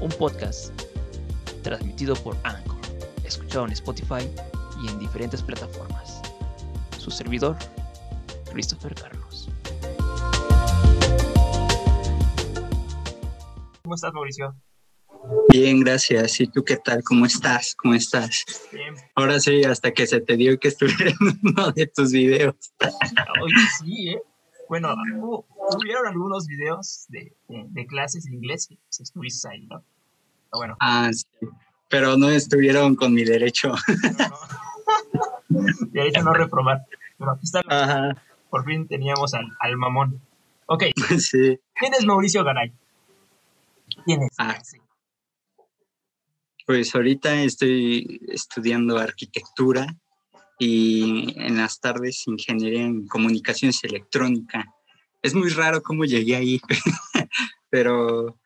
un podcast transmitido por Anchor, escuchado en Spotify y en diferentes plataformas. Su servidor, Christopher Carlos. ¿Cómo estás, Mauricio? Bien, gracias. ¿Y tú qué tal? ¿Cómo estás? ¿Cómo estás? Bien. Ahora sí, hasta que se te dio que estuviera en uno de tus videos. Oye, sí, ¿eh? Bueno, hubo- hubieron algunos videos de, de- de clases de inglés que pues, estuviste ahí, ¿no? Pero bueno, Ah, sí. Pero no estuvieron con mi derecho. no, no. Derecho no reprobar. Pero aquí está, Ajá, por fin teníamos al, al mamón. Ok, sí. ¿quién es Mauricio Garay? ¿Quién es? Ah. Pues ahorita estoy estudiando arquitectura y en las tardes ingeniería en comunicaciones electrónica. Es muy raro cómo llegué ahí, pero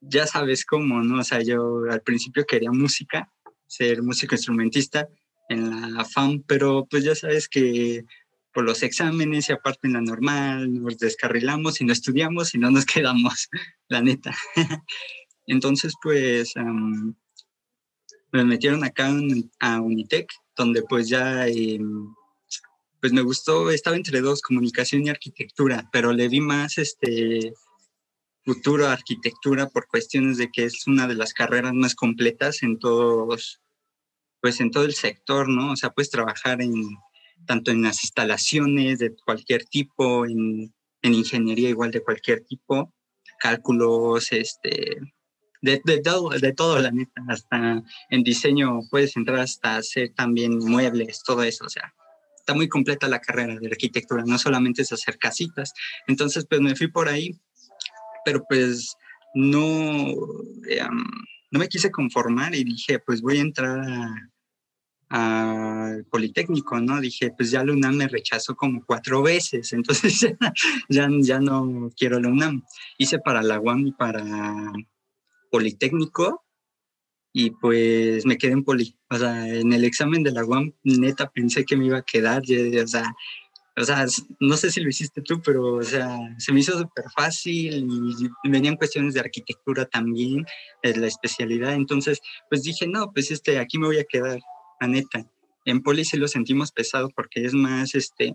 ya sabes cómo, ¿no? O sea, yo al principio quería música, ser músico instrumentista en la FAM, pero pues ya sabes que por los exámenes y aparte en la normal nos descarrilamos y no estudiamos y no nos quedamos, la neta. Entonces, pues am, me metieron acá a Unitec, donde pues ya, em, pues me gustó, estaba entre dos, comunicación y arquitectura, pero le di más este futuro a arquitectura por cuestiones de que es una de las carreras más completas en todos, pues en todo el sector, ¿no? O sea, puedes trabajar en tanto en las instalaciones de cualquier tipo, en, en ingeniería igual de cualquier tipo, cálculos, este, de, de todo, de todo, la neta, hasta en diseño puedes entrar hasta hacer también muebles, todo eso, o sea, está muy completa la carrera de arquitectura, no solamente es hacer casitas. Entonces, pues me fui por ahí, pero pues no, um, no me quise conformar y dije, pues voy a entrar a- al Politécnico, ¿no? Dije, pues ya la me rechazó como cuatro veces, entonces ya, ya, no quiero la. Hice para la UAM y para Politécnico y pues me quedé en Poli. O sea, en el examen de la UAM, neta, pensé que me iba a quedar, o sea, o sea, no sé si lo hiciste tú, pero, o sea, se me hizo súper fácil y venían cuestiones de arquitectura también, es la especialidad. Entonces, pues dije, no, pues este, aquí me voy a quedar, la neta. En Poli sí lo sentimos pesado porque es más, este,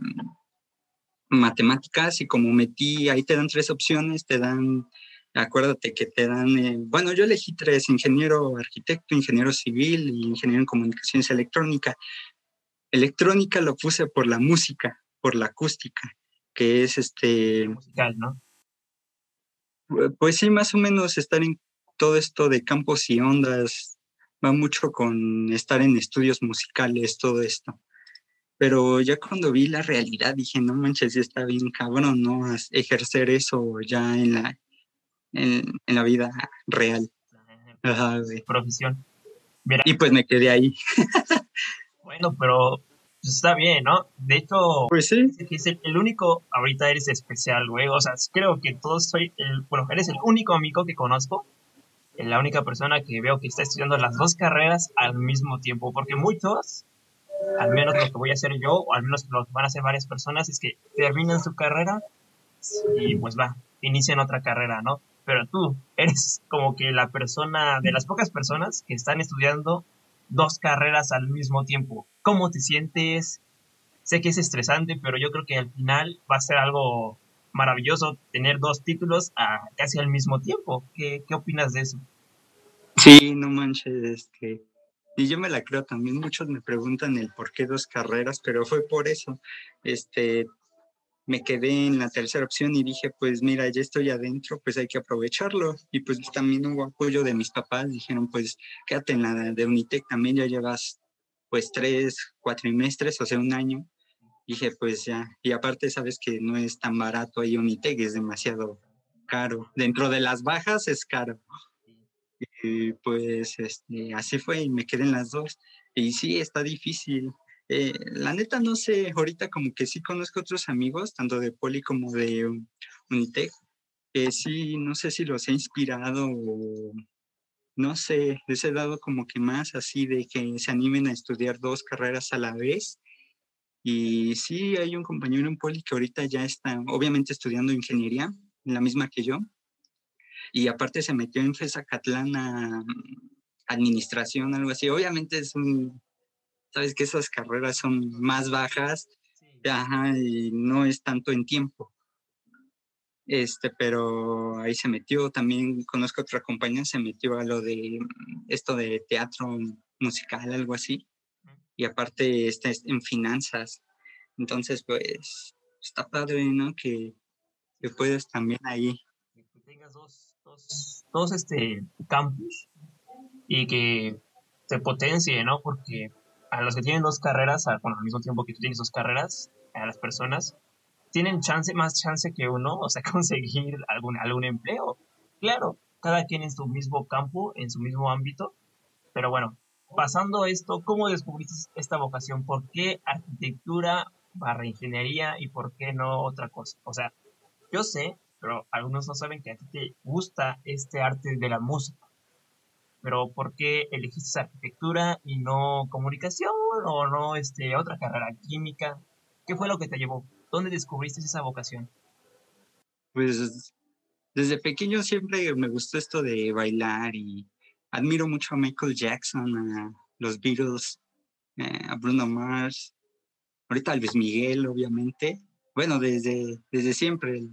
matemáticas y como metí, ahí te dan tres opciones, te dan, acuérdate que te dan, eh, bueno, yo elegí tres, ingeniero arquitecto, ingeniero civil y ingeniero en comunicaciones electrónica. Electrónica lo puse por la música, por la acústica, que es este, musical, ¿no? pues sí, más o menos estar en todo esto de campos y ondas va mucho con estar en estudios musicales, todo esto. Pero ya cuando vi la realidad dije, no manches, sí está bien cabrón, ¿no? Ejercer eso ya en la, en, en la vida real. Ajá, güey. Profesión. Mira, Y pues me quedé ahí. bueno, pero pues, está bien, ¿no? De hecho, Pues sí, es el, el único, ahorita eres especial, güey. O sea, creo que todos soy el, bueno, eres el único amigo que conozco, la única persona que veo que está estudiando las dos carreras al mismo tiempo, porque muchos, al menos lo que voy a hacer yo, o al menos lo que van a hacer varias personas, es que terminan su carrera y pues va, inician otra carrera, ¿no? Pero tú eres como que la persona, de las pocas personas que están estudiando dos carreras al mismo tiempo. ¿Cómo te sientes? Sé que es estresante, pero yo creo que al final va a ser algo maravilloso tener dos títulos casi al mismo tiempo. ¿Qué, qué opinas de eso? sí, no manches, este. Y yo me la creo también. Muchos me preguntan el por qué dos carreras, pero fue por eso. Este, me quedé en la tercera opción y dije, pues mira, ya estoy adentro, pues hay que aprovecharlo. Y pues también hubo apoyo de mis papás, dijeron, pues quédate en la de Unitec, también ya llevas pues tres, cuatro trimestres, o sea, un año. Dije, pues ya, y aparte sabes que no es tan barato ahí Unitec, es demasiado caro. Dentro de las bajas es caro. Y pues este, así fue y me quedé en las dos. Y sí, está difícil. Eh, la neta no sé, ahorita como que sí conozco otros amigos, tanto de Poli como de Unitec, que sí, no sé si los he inspirado o no sé, les he dado como que más así de que se animen a estudiar dos carreras a la vez. Y sí, hay un compañero en Poli que ahorita ya está, obviamente, estudiando ingeniería, la misma que yo. Y aparte se metió en FESA Catlán a mm, administración, algo así. Obviamente es un, sabes que esas carreras son más bajas, ajá, y no es tanto en tiempo este, pero ahí se metió, también conozco otra compañía, se metió a lo de esto de teatro musical, algo así, y aparte está en finanzas, entonces pues está padre, ¿no? Que, que puedes también ahí. Que tengas dos, dos, dos este, campus y que te potencie, ¿no? Porque a los que tienen dos carreras, bueno, al mismo tiempo que tú tienes dos carreras, a las personas, tienen chance, más chance que uno, o sea, conseguir algún, algún empleo. Claro, cada quien en su mismo campo, en su mismo ámbito, pero bueno, pasando esto, ¿cómo descubriste esta vocación? ¿Por qué arquitectura barra ingeniería y por qué no otra cosa? O sea, yo sé, pero algunos no saben que a ti te gusta este arte de la música. Pero ¿por qué elegiste arquitectura y no comunicación o no este, otra carrera química? ¿Qué fue lo que te llevó? ¿Dónde descubriste esa vocación? Pues desde pequeño siempre me gustó esto de bailar y admiro mucho a Michael Jackson, a los Beatles, eh, a Bruno Mars, ahorita a Luis Miguel, obviamente. Bueno, desde, desde siempre.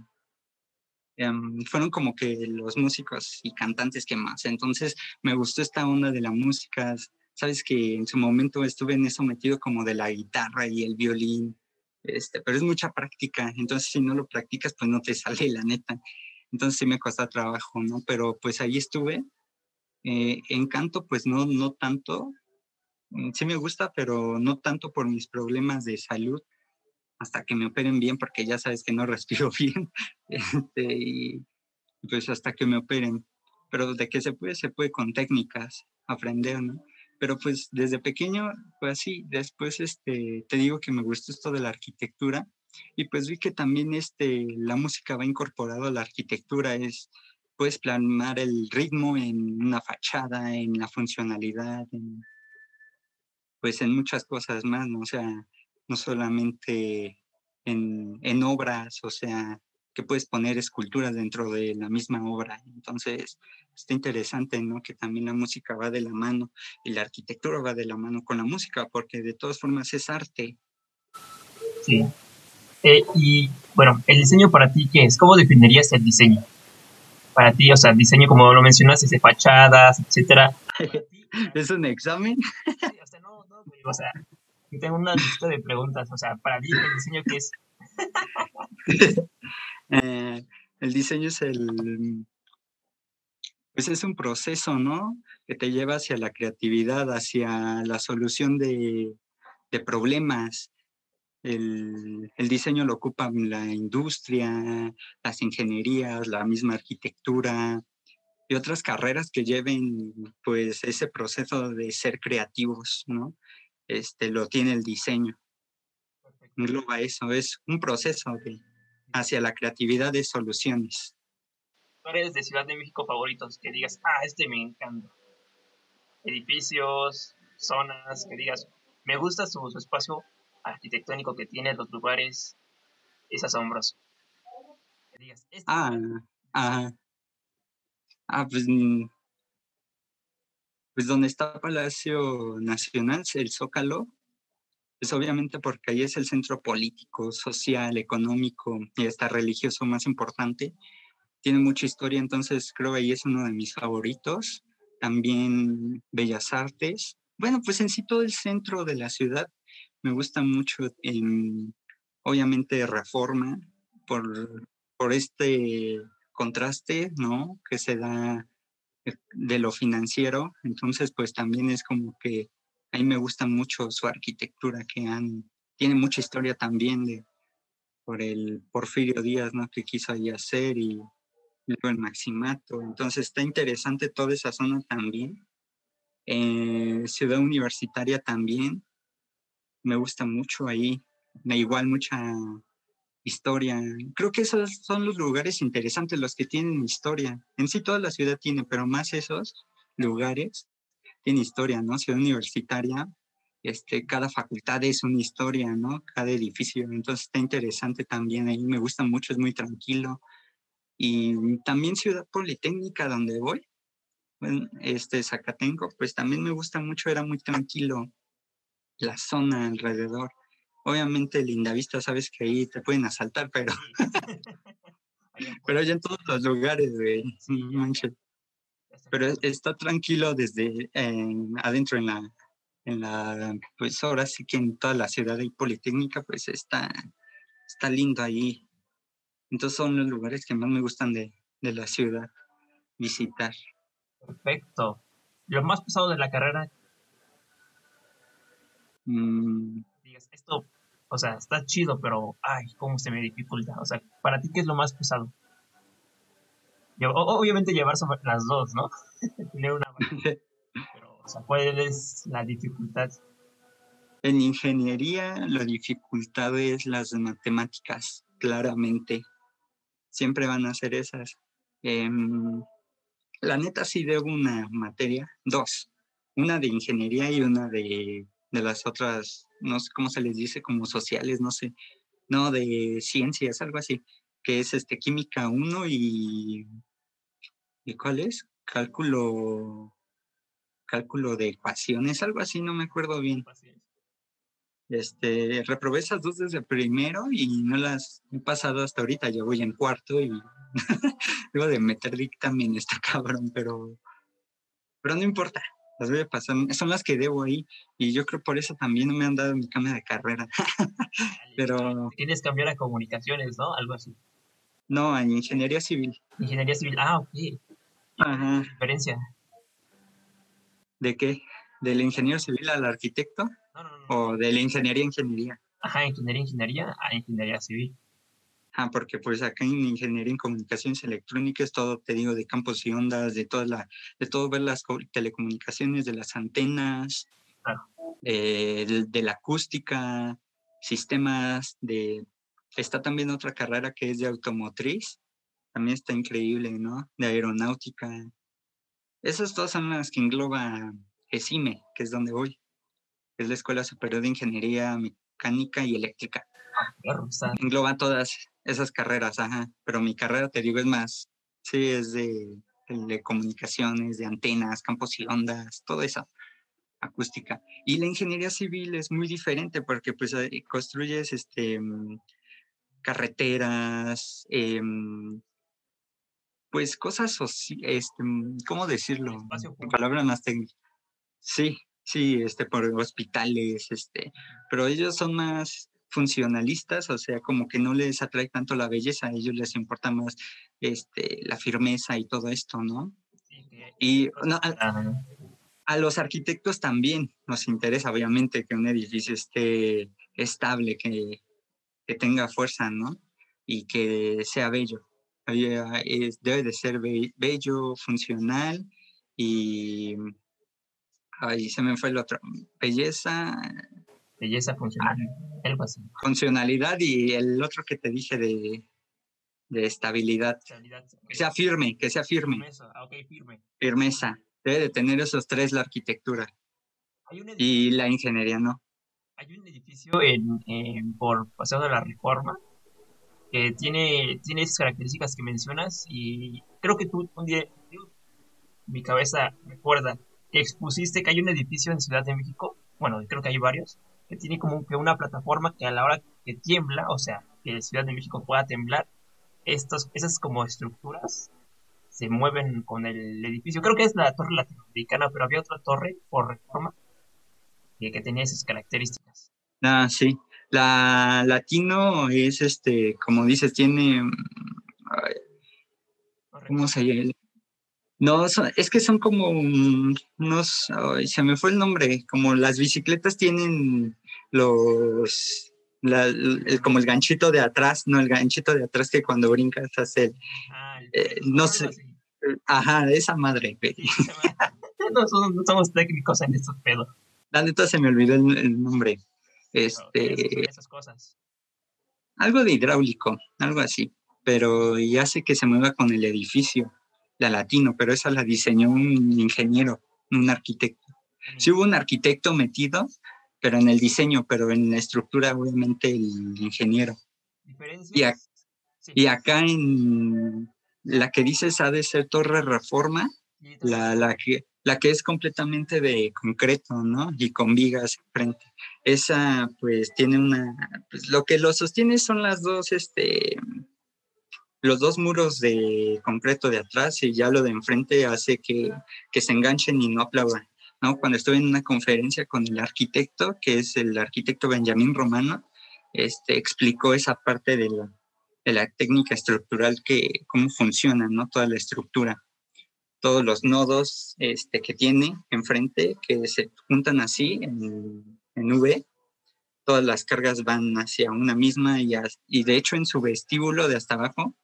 Em, fueron como que los músicos y cantantes que más. Entonces me gustó esta onda de la música. Sabes que en su momento estuve en eso metido como de la guitarra y el violín este, pero es mucha práctica, entonces si no lo practicas, pues no te sale la neta. Entonces sí me cuesta trabajo, ¿no? Pero pues ahí estuve. Eh, en canto, pues no, no tanto. Mm, sí me gusta, pero no tanto por mis problemas de salud, hasta que me operen bien, porque ya sabes que no respiro bien. Este, y pues hasta que me operen. Pero de que se puede, se puede con técnicas aprender, ¿no? pero pues desde pequeño fue así. Después, este, te digo que me gustó esto de la arquitectura y pues vi que también este, la música va incorporado a la arquitectura, es, puedes plasmar el ritmo en una fachada, en la funcionalidad, pues en muchas cosas más, ¿no? O sea, no solamente en, en obras, o sea, que puedes poner esculturas dentro de la misma obra. Entonces, está interesante, ¿no? Que también la música va de la mano y la arquitectura va de la mano con la música, porque de todas formas es arte. Sí. Eh, y bueno, el diseño para ti, ¿qué es? ¿Cómo definirías el diseño? Para ti, o sea, el diseño, como lo mencionaste, de fachadas, etcétera. ¿Es un examen? Sí, o sea, no, no, o sea, tengo una lista de preguntas, o sea, para ti, el diseño, ¿qué es? Eh, el diseño es el, pues es un proceso, ¿no? Que te lleva hacia la creatividad, hacia la solución de, problemas. El, el, diseño lo ocupa la industria, las ingenierías, la misma arquitectura y otras carreras que lleven pues ese proceso de ser creativos, ¿no? Este lo tiene el diseño. Engloba eso, es un proceso de, hacia la creatividad de soluciones. ¿Cuáles de Ciudad de México favoritos que digas, ah, este me encanta? Edificios, zonas, que digas, me gusta su, espacio arquitectónico que tiene, los lugares, es asombroso. Que digas, este ah, ah, ah, pues, mm, pues donde está Palacio Nacional, el Zócalo, pues obviamente porque ahí es el centro político, social, económico y hasta religioso más importante. Tiene mucha historia, entonces creo que ahí es uno de mis favoritos. También Bellas Artes. Bueno, pues en sí todo el centro de la ciudad me gusta mucho, obviamente Reforma, por, por este contraste, ¿no? Que se da de lo financiero. Entonces, pues también es como que a mí me gusta mucho su arquitectura, que han, tiene mucha historia también de, por el Porfirio Díaz, ¿no? Que quiso ahí hacer y luego el Maximato. Entonces está interesante toda esa zona también. Eh, ciudad Universitaria también. Me gusta mucho ahí. Me igual mucha historia. Creo que esos son los lugares interesantes, los que tienen historia. En sí toda la ciudad tiene, pero más esos lugares tienen historia, ¿no? Ciudad Universitaria, este, cada facultad es una historia, ¿no? Cada edificio. Entonces está interesante también ahí. Me gusta mucho, es muy tranquilo. Y también Ciudad Politécnica, donde voy, este Zacatenco, pues también me gusta mucho, era muy tranquilo la zona alrededor. Obviamente Lindavista, sabes que ahí te pueden asaltar, pero pero ya en todos los lugares, de Pero está tranquilo desde adentro en la, en la, pues ahora sí que en toda la ciudad de Politécnica, pues está, está lindo ahí. Entonces son los lugares que más me gustan de, de la ciudad visitar. Perfecto. Lo más pesado de la carrera. Mm. Digas, esto, o sea, está chido, pero, ay, cómo se me dificulta. O sea, para ti, ¿qué es lo más pesado? Obviamente llevar sobre las dos, ¿no? Tener una. pero, o sea, ¿cuál es la dificultad? En ingeniería, la dificultad es las matemáticas, claramente. Siempre van a ser esas. Em, la neta sí debo una materia, dos, una de ingeniería y una de, de las otras, no sé cómo se les dice, como sociales, no sé, no, de ciencias, algo así, que es este química 1 y, ¿y cuál es? Cálculo, cálculo de ecuaciones, algo así, no me acuerdo bien. Este, reprobé esas dos desde primero y no las he pasado hasta ahorita, ya voy en cuarto y Debo de meter dictamen está cabrón, pero, pero no importa. Las voy a pasar. Son las que debo ahí. Y yo creo por eso también no me han dado mi cambio de carrera. pero. Tienes que cambiar a comunicaciones, ¿no? Algo así. No, en ingeniería civil. Ingeniería civil. Ah, ok. Ajá. diferencia? ¿De qué? ¿Del ingeniero civil al arquitecto? No, no, no. ¿O de la ingeniería ingeniería? Ajá, ingeniería ingeniería a ingeniería civil. Ah, porque pues acá en ingeniería en comunicaciones electrónicas todo, te digo, de campos y ondas, de toda la, de todo ver las telecomunicaciones, de las antenas, eh, de, la acústica, sistemas de, está también otra carrera que es de automotriz, también está increíble, ¿no? De aeronáutica. Esas todas son las que engloba ESIME, que es donde voy. Es la Escuela Superior de Ingeniería Mecánica y Eléctrica. Engloba todas esas carreras, ajá. Pero mi carrera, te digo, es más, sí, es de, de comunicaciones, de antenas, campos y ondas, todo eso, acústica. Y la ingeniería civil es muy diferente porque pues construyes este, mm, carreteras, em, pues cosas, este, mm, ¿cómo decirlo? Palabras más técnicas. Sí, sí, este, por hospitales, este, pero ellos son más funcionalistas, o sea, como que no les atrae tanto la belleza, a ellos les importa más este, la firmeza y todo esto, ¿no? Y a, los arquitectos también nos interesa, obviamente, que un edificio esté estable, que, que tenga fuerza, ¿no? Y que sea bello. debe de ser bello, funcional y... Ahí se me fue el otro. Belleza, belleza funcional, algo Funcionalidad y el otro que te dije de, de estabilidad. Que sea firme, que sea firme. Firmeza, ah, firme. Firmeza. Debe de tener esos tres la arquitectura. y la ingeniería no. Hay un edificio en, por Paseo de la Reforma que tiene, tiene esas características que mencionas y creo que tú un día, mi cabeza recuerda que expusiste que hay un edificio en Ciudad de México, bueno, creo que hay varios, que tiene como que una plataforma que a la hora que tiembla, o sea, que la Ciudad de México pueda temblar, estos, esas como estructuras se mueven con el edificio. Creo que es la torre latinoamericana, pero había otra torre por reforma que, que tenía esas características. Ah, sí. La latino es este, como dices, tiene. ¿Cómo se llama? No, es que son como unos, se me fue el nombre, como las bicicletas tienen los, como el ganchito de atrás, no el ganchito de atrás que cuando brincas hace el, ah, eh, no sé, ajá, esa madre, no, somos, técnicos en estos pedos. La neta se me olvidó el, nombre. Este, esas cosas. Algo de hidráulico, algo así, pero ya sé que se mueva con el edificio, la latino, pero esa la diseñó un ingeniero, un arquitecto. Sí hubo un arquitecto metido, pero en el diseño, pero en la estructura, obviamente, el ingeniero. Y, y, acá en la que dices ha de ser Torre Reforma, la, la, que, la que es completamente de concreto, ¿no? Y con vigas frente. Esa, pues, tiene una, pues, lo que lo sostiene son las dos, este, los dos muros de concreto de atrás y ya lo de enfrente hace que, que se enganchen y no aplaudan. Cuando estuve en una conferencia con el arquitecto, que es el arquitecto Benjamín Romano, este, explicó esa parte de la, técnica estructural, que, cómo funciona, ¿no? Toda la estructura. Todos los nodos este, que tiene enfrente, que se juntan así en, en V, todas las cargas van hacia una misma y, y de hecho en su vestíbulo de hasta abajo,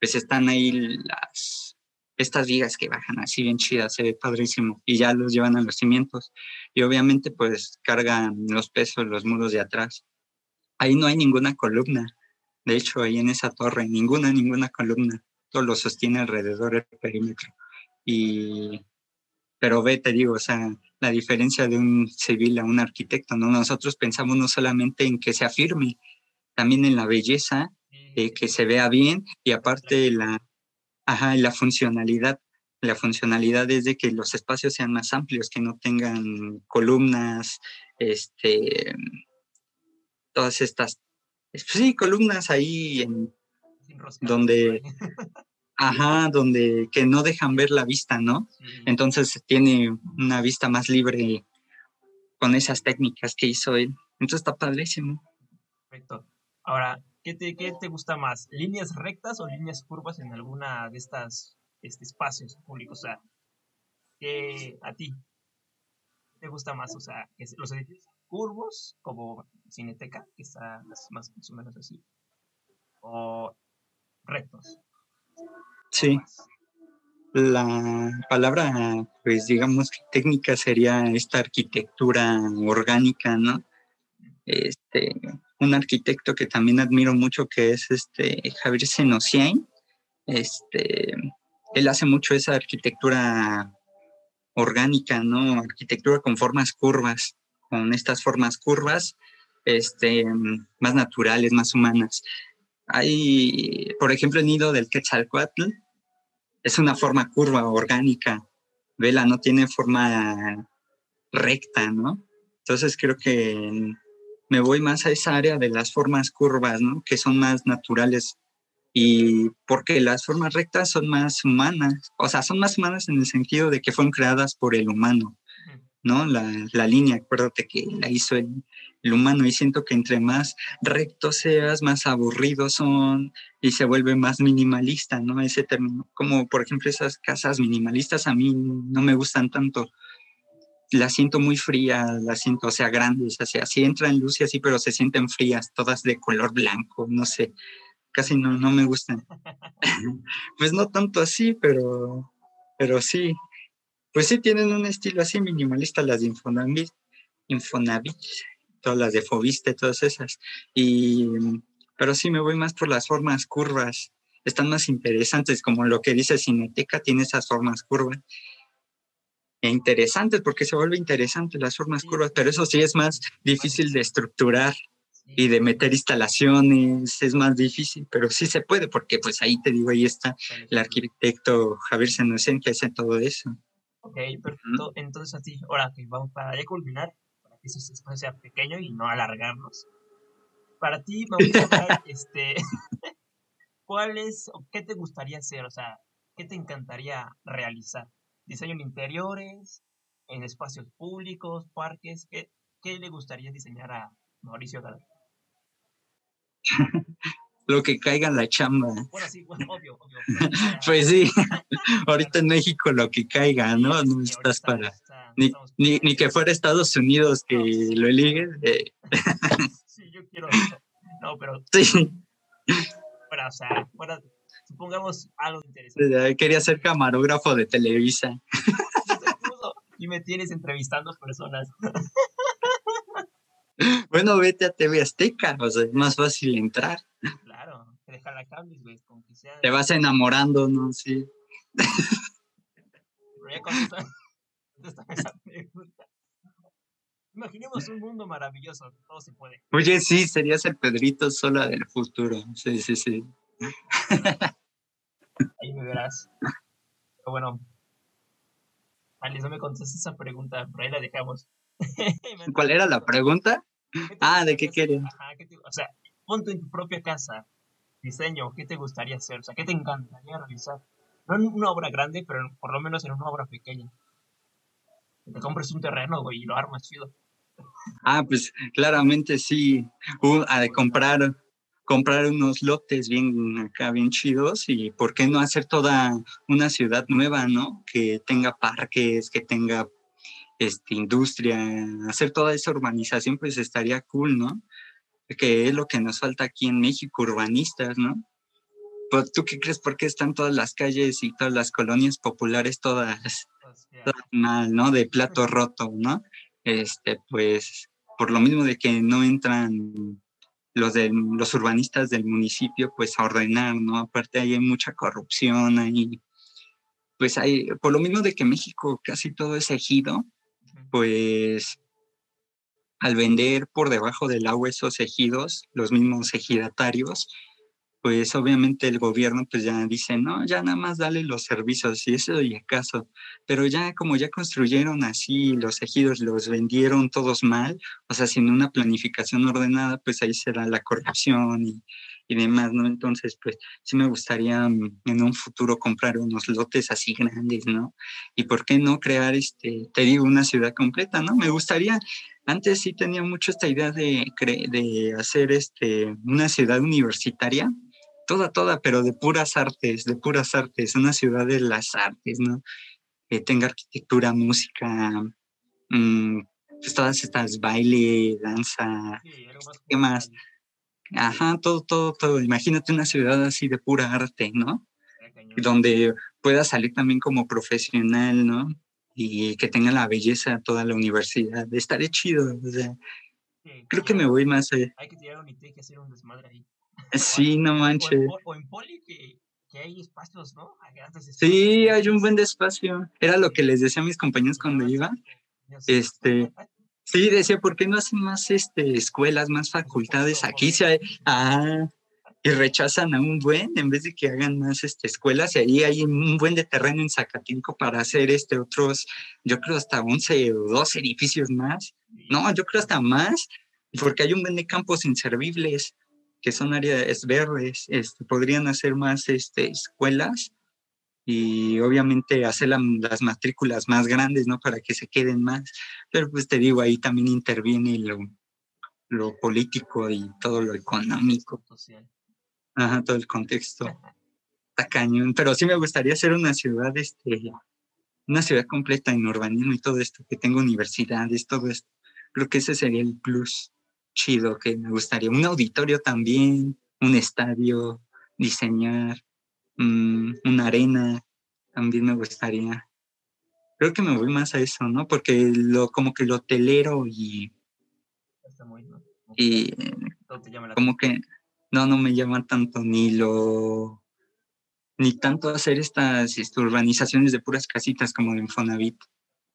pues están ahí las, estas vigas que bajan así bien chidas, se ve padrísimo, y ya los llevan a los cimientos. Y obviamente pues cargan los pesos, los muros de atrás. Ahí no hay ninguna columna. De hecho, ahí en esa torre, ninguna, ninguna columna. Todo lo sostiene alrededor del perímetro. Y, pero ve, te digo, o sea, la diferencia de un civil a un arquitecto, ¿no? Nosotros pensamos no solamente en que se afirme, también en la belleza, eh, que se vea bien y aparte la, Ajá, la funcionalidad. La funcionalidad es de que los espacios sean más amplios, que no tengan columnas, este, todas estas, pues sí, columnas ahí en donde, ajá, donde que no dejan ver la vista, ¿no? Entonces tiene una vista más libre con esas técnicas que hizo él. Entonces está padrísimo. Perfecto. Ahora, ¿Qué te, ¿Qué te gusta más? ¿Líneas rectas o líneas curvas en alguna de estas este, espacios públicos? O sea, ¿qué a ti te gusta más? O sea, los edificios curvos, como Cineteca, que está más, o menos así, o rectos. Sí. La palabra, pues digamos que técnica sería esta arquitectura orgánica, ¿no? Este, un arquitecto que también admiro mucho, que es este Javier Senosiain. Este, él hace mucho esa arquitectura orgánica, ¿no? Arquitectura con formas curvas, con estas formas curvas, este, más naturales, más humanas. Hay, por ejemplo, el nido del Quetzalcoatl, es una forma curva, orgánica. Vela no tiene forma recta, ¿no? Entonces creo que me voy más a esa área de las formas curvas, ¿no? Que son más naturales y porque las formas rectas son más humanas, o sea, son más humanas en el sentido de que fueron creadas por el humano, ¿no? La, línea, acuérdate que la hizo el, el, humano y siento que entre más recto seas, más aburridos son y se vuelve más minimalista, ¿no? Ese término, como por ejemplo esas casas minimalistas a mí no me gustan tanto la siento muy fría, la siento, o sea, grandes, o sea, sí entran luz y así, pero se sienten frías, todas de color blanco, no sé, casi no, no me gustan. pues no tanto así, pero, pero sí, pues sí tienen un estilo así minimalista las de Infonavit, Infonavit, todas las de Fobiste, todas esas, y, pero sí me voy más por las formas curvas, están más interesantes, como lo que dice Cineteca, tiene esas formas curvas, interesantes, porque se vuelve interesante las formas curvas, pero eso sí es más difícil de estructurar y de meter instalaciones, es más difícil, pero sí se puede, porque pues ahí te digo, ahí está el arquitecto Javier Senocen que hace todo eso. Ok, perfecto. Entonces, así, ahora que vamos para ya culminar, para que ese espacio sea pequeño y no alargarnos. Para ti, vamos a este, ¿cuál es, o qué te gustaría hacer? O sea, ¿qué te encantaría realizar? Diseño en interiores, en espacios públicos, parques. ¿Qué, qué le gustaría diseñar a Mauricio Galar? lo que caiga en la chamba. Bueno, sí, bueno, obvio, obvio. pues sí, ahorita en México lo que caiga, ¿no? no estás para... ni, ni, ni, que fuera Estados Unidos que lo eliguen. Eh. sí, yo quiero eso. No, pero. Sí. O sea, supongamos algo interesante. Quería ser camarógrafo de Televisa. Y me tienes entrevistando personas. Bueno, vete a TV Azteca, o sea, es más fácil entrar. Claro, te deja la cambios, güey, con que sea. Te vas enamorando, ¿no? Sí. esa pregunta. Imaginemos un mundo maravilloso, todo se puede. Oye, sí, serías el Pedrito Sola del futuro. Sí, sí, sí. Ahí me verás. Pero bueno. Alice, no me contestes esa pregunta, por ahí la dejamos. ¿Cuál era la pregunta? Ah, ¿de qué quieres? o sea, ponte en tu propia casa, diseño, ¿qué te gustaría hacer? O sea, ¿qué te encantaría realizar? No en una obra grande, pero por lo menos en una obra pequeña. Que te compres un terreno, güey, y lo armas chido. Ah, pues claramente sí. Uh, a de comprar, comprar unos lotes bien acá, bien chidos y por qué no hacer toda una ciudad nueva, ¿no? Que tenga parques, que tenga este, industria, hacer toda esa urbanización, pues estaría cool, ¿no? Que es lo que nos falta aquí en México, urbanistas, ¿no? Pues, ¿Tú qué crees? ¿Por qué están todas las calles y todas las colonias populares todas, todas mal, ¿no? De plato roto, ¿no? Este, pues, por lo mismo de que no entran los, de, los urbanistas del municipio, pues, a ordenar, ¿no? Aparte hay mucha corrupción ahí. Pues hay, por lo mismo de que México casi todo es ejido, pues al vender por debajo del agua esos ejidos, los mismos ejidatarios, pues obviamente el gobierno pues ya dice, no, ya nada más dale los servicios y eso y acaso, pero ya como ya construyeron así los ejidos, los vendieron todos mal, o sea, sin una planificación ordenada, pues ahí será la corrupción y, y demás, ¿no? Entonces, pues sí me gustaría mm, en un futuro comprar unos lotes así grandes, ¿no? Y por qué no crear, este, te digo, una ciudad completa, ¿no? Me gustaría, antes sí tenía mucho esta idea de, de hacer este, una ciudad universitaria, toda, toda, pero de puras artes, de puras artes, una ciudad de las artes, ¿no? Que tenga arquitectura, música, mmm, pues todas estas baile, danza, ¿qué más? Ajá, todo, todo, todo. Imagínate una ciudad así de pura arte, ¿no? Donde pueda salir también como profesional, ¿no? Y que tenga la belleza toda la universidad. Estaré chido, o sea, creo que me voy más. Hay que tirar un IT y hacer un desmadre ahí. Sí, no manches. O, en Poli que, hay espacios, ¿no? Sí, hay un buen espacio. Era lo que les decía a mis compañeros cuando iba. Este, sí, decía, ¿por qué no hacen más este, escuelas, más facultades aquí? Si ah, y rechazan a un buen en vez de que hagan más este, escuelas. Y ahí hay un buen de terreno en Zacatinco para hacer este, otros, yo creo hasta 11 o 12 edificios más. No, yo creo hasta más, porque hay un buen de campos inservibles que son áreas verdes, este, podrían hacer más este, escuelas y obviamente hacer las matrículas más grandes, ¿no? Para que se queden más. Pero pues te digo, ahí también interviene lo, lo político y todo lo económico. Ajá, todo el contexto. Está cañón. Pero sí me gustaría hacer una ciudad, este, una ciudad completa en urbanismo y todo esto, que tenga universidades, todo esto. Creo que ese sería el plus chido que me gustaría. Un auditorio también, un estadio, diseñar, mm, una arena, también me gustaría. Creo que me voy más a eso, ¿no? Porque lo, como que lo hotelero y... Y como que no, no me llama tanto ni lo... Ni tanto hacer estas, estas urbanizaciones de puras casitas como de Infonavit.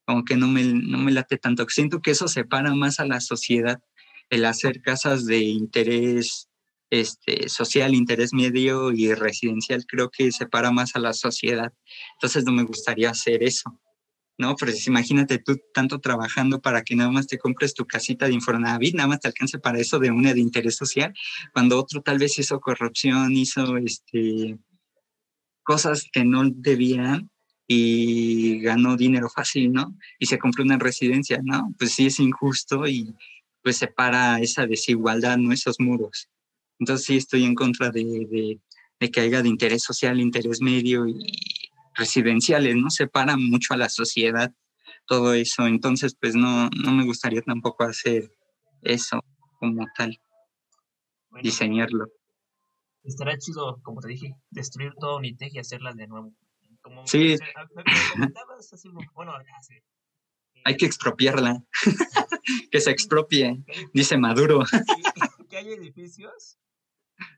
Como que no me, no me late tanto. Siento que eso separa más a la sociedad el hacer casas de interés este, social, interés medio y residencial, creo que separa más a la sociedad. Entonces no me gustaría hacer eso, ¿no? Pero imagínate tú tanto trabajando para que nada más te compres tu casita de Infonavit, nada más te alcance para eso de una de interés social, cuando otro tal vez hizo corrupción, hizo este, cosas que no debían y ganó dinero fácil, ¿no? Y se compró una residencia, ¿no? Pues sí es injusto y, pues separa esa desigualdad, ¿no? Esos muros. Entonces sí estoy en contra de, que haya de interés social, interés medio y residenciales, ¿no? Separa mucho a la sociedad todo eso. Entonces, pues no, no me gustaría tampoco hacer eso como tal. diseñarlo. Estará chido, como te dije, destruir todo Unitec y hacerlas de nuevo. Como Sí. me- me comentabas un- bueno, hace- Hay que expropiarla. que se expropie, dice Maduro. que- hay edificios,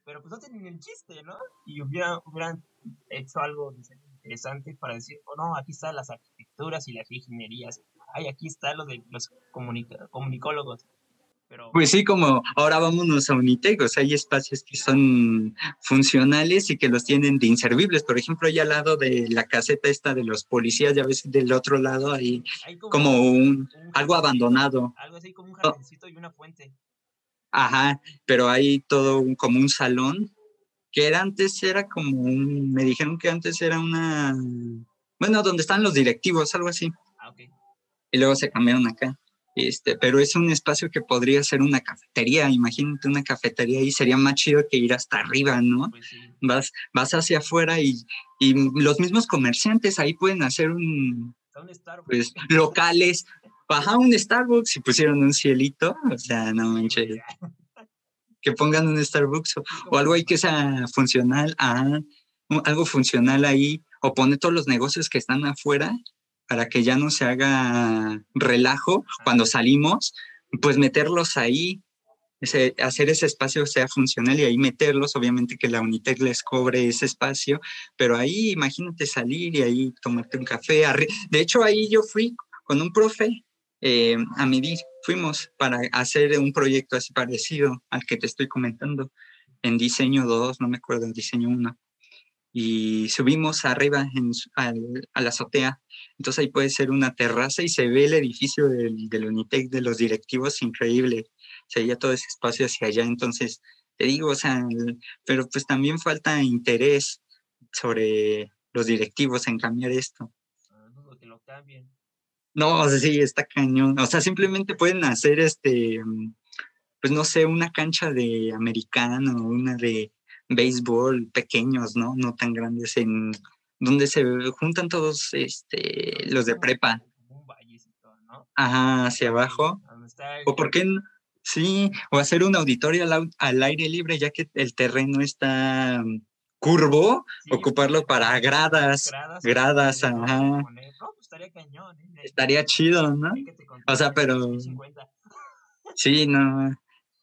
pero pues no tienen el chiste, ¿no? Y hubiera- hubieran hecho algo interesante para decir, oh no, aquí están las arquitecturas y las ingenierías, ay, aquí está lo de los comunicólogos. Pero Pues sí, como ahora vámonos a Unitec, o sea, hay espacios que son funcionales y que los tienen de inservibles. Por ejemplo, allá al lado de la caseta esta de los policías, ya ves del otro lado hay hay como un, un algo abandonado. Algo así como un Oh. jardincito y una fuente. Ajá, pero hay todo un, como un salón que era antes era como un, me dijeron que antes era una, bueno, donde están los directivos, algo así. Ah, ok. y luego se cambiaron acá. Este, pero es un espacio que podría ser una cafetería. Imagínate una cafetería y sería más chido que ir hasta arriba, ¿no? Pues sí. Vas, vas hacia afuera y, y los mismos comerciantes ahí pueden hacer un, pues, locales. Baja un Starbucks y pusieron un cielito. O sea, no manches. Que pongan un Starbucks o, o algo ahí que sea funcional. Un- algo funcional ahí. O pone todos los negocios que están afuera para que ya no se haga relajo cuando salimos, pues meterlos ahí, ese- hacer ese espacio sea funcional y ahí meterlos, obviamente que la Unitec les cobre ese espacio, pero ahí imagínate salir y ahí tomarte un café. De hecho, ahí yo fui con un profe eh, a medir, fuimos para hacer un proyecto así parecido al que te estoy comentando, en diseño 2, no me acuerdo, en diseño 1. Y subimos arriba en a la azotea entonces ahí puede ser una terraza y se ve el edificio del, del Unitec de los directivos increíble. Se veía todo ese espacio hacia allá. Entonces, te digo, o sea, el- pero pues también falta interés sobre los directivos en cambiar esto. Ah, dudo que lo cambien. No, o sea, sí, está cañón. O sea, simplemente pueden hacer este, mm, pues no sé, una cancha de americano, una de béisbol pequeños, ¿no? No tan grandes en donde se juntan todos este, los de prepa. Ajá, hacia abajo. ¿O por qué no? Sí, o hacer un auditorio al, al aire libre, ya que el terreno está mm, curvo, Sí, ocuparlo para gradas, gradas, ajá. No, pues estaría cañón, ¿eh? estaría chido, ¿no? O sea, pero- 2050. Sí, no.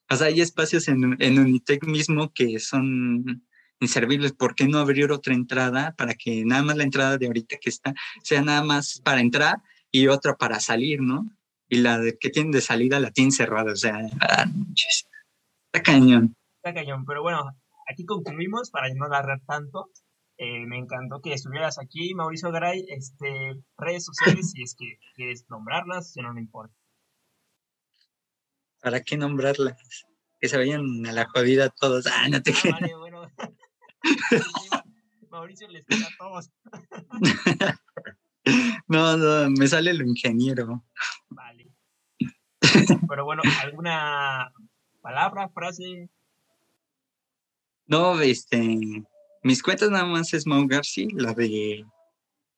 O sea, hay espacios en, en Unitec mismo que son inservibles. ¿Por qué no abrir otra entrada para que nada más la entrada de ahorita que está sea nada más para entrar y otra para salir, ¿no? Y la de, que tienen de salida la tienen cerrada. O sea, ah, está cañón. Está cañón, pero bueno, aquí concluimos para no agarrar tanto. Eh, me encantó que estuvieras aquí, Mauricio Garay. Este, redes sociales, si es que quieres nombrarlas, si no me importa. ¿Para qué nombrarlas? Que se vayan a la jodida todos. Ah, no te Ah, vale, bueno. Mauricio les queda a todos. No, no, me sale lo ingeniero. Vale. Pero bueno, ¿alguna palabra, frase? No, este, mis cuentas nada más es Mau Garci, la de,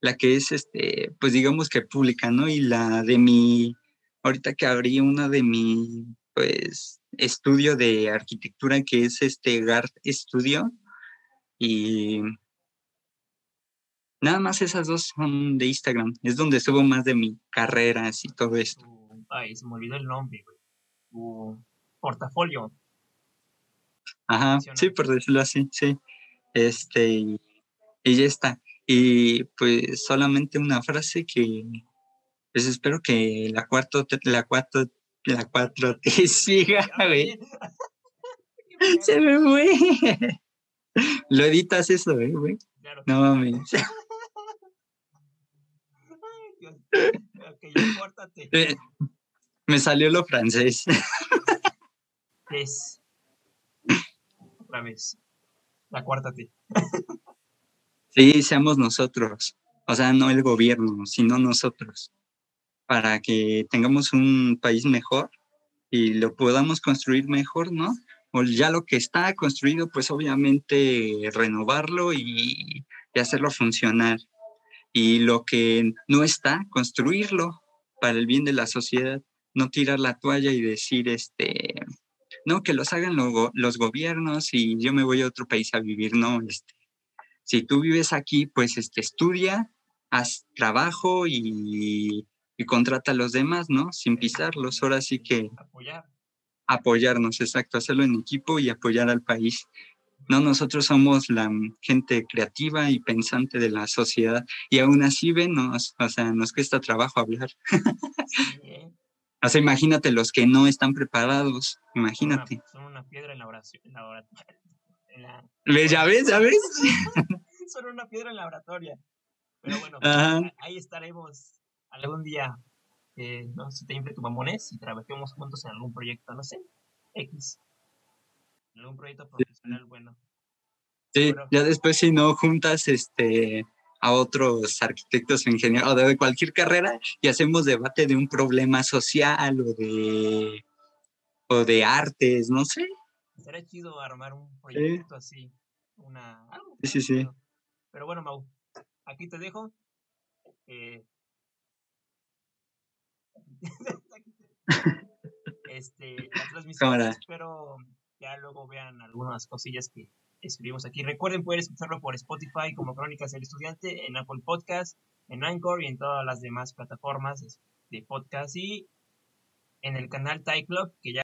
la que es, este, pues digamos que pública, ¿no? Y la de mi, ahorita que abrí una de mi, pues, estudio de arquitectura que es este GART Studio y nada más esas dos son de Instagram, es donde subo más de mi carrera y todo esto. Tu- ay, se me olvidó el nombre, güey. Tu portafolio. Ajá, sí, por decirlo así, sí. Este, y ya está. Y pues solamente una frase que, pues espero que la cuarto, te- la cuatro, la cuatro te siga, güey. Se me fue. Lo editas eso, eh, güey. Claro. No mames. Eh, Me salió lo francés. Es. Otra vez. La cuarta T. Sí, seamos nosotros. O sea, no el gobierno, sino nosotros. Para que tengamos un país mejor y lo podamos construir mejor, ¿no? O ya lo que está construido, pues obviamente renovarlo y, hacerlo funcionar. Y lo que no está, construirlo para el bien de la sociedad. No tirar la toalla y decir, este, no, que los hagan los gobiernos y yo me voy a otro país a vivir, no, este, si tú vives aquí, pues este, estudia, haz trabajo y, y contrata a los demás, ¿no? Sin pisarlos, ahora sí que... Apoyar. Apoyarnos, exacto, hacerlo en equipo y apoyar al país. No, nosotros somos la gente creativa y pensante de la sociedad y aún así ven, nos, o sea, nos cuesta trabajo hablar. o sea, imagínate los que no están preparados, imagínate. Son una, piedra en la oración. En la, ¿Ya ves? ¿Ya ves? son una piedra en la oratoria. Pero bueno, ahí estaremos algún día. Eh, no si te infle tu mamones y trabajemos juntos en algún proyecto, no sé, X un proyecto profesional bueno. Sí, ya después si no juntas este a otros arquitectos o ingenieros o de cualquier carrera y hacemos debate de un problema social o de o de artes, no sé. Sería chido armar un proyecto así, una Sí, sí, sí. Pero bueno, Mau, aquí te dejo. Eh... este, la transmisión, espero ya luego vean algunas cosillas que escribimos aquí. Recuerden poder escucharlo por Spotify como Crónicas del Estudiante, en Apple Podcast, en Anchor y en todas las demás plataformas de podcast y en el canal Thai Club que ya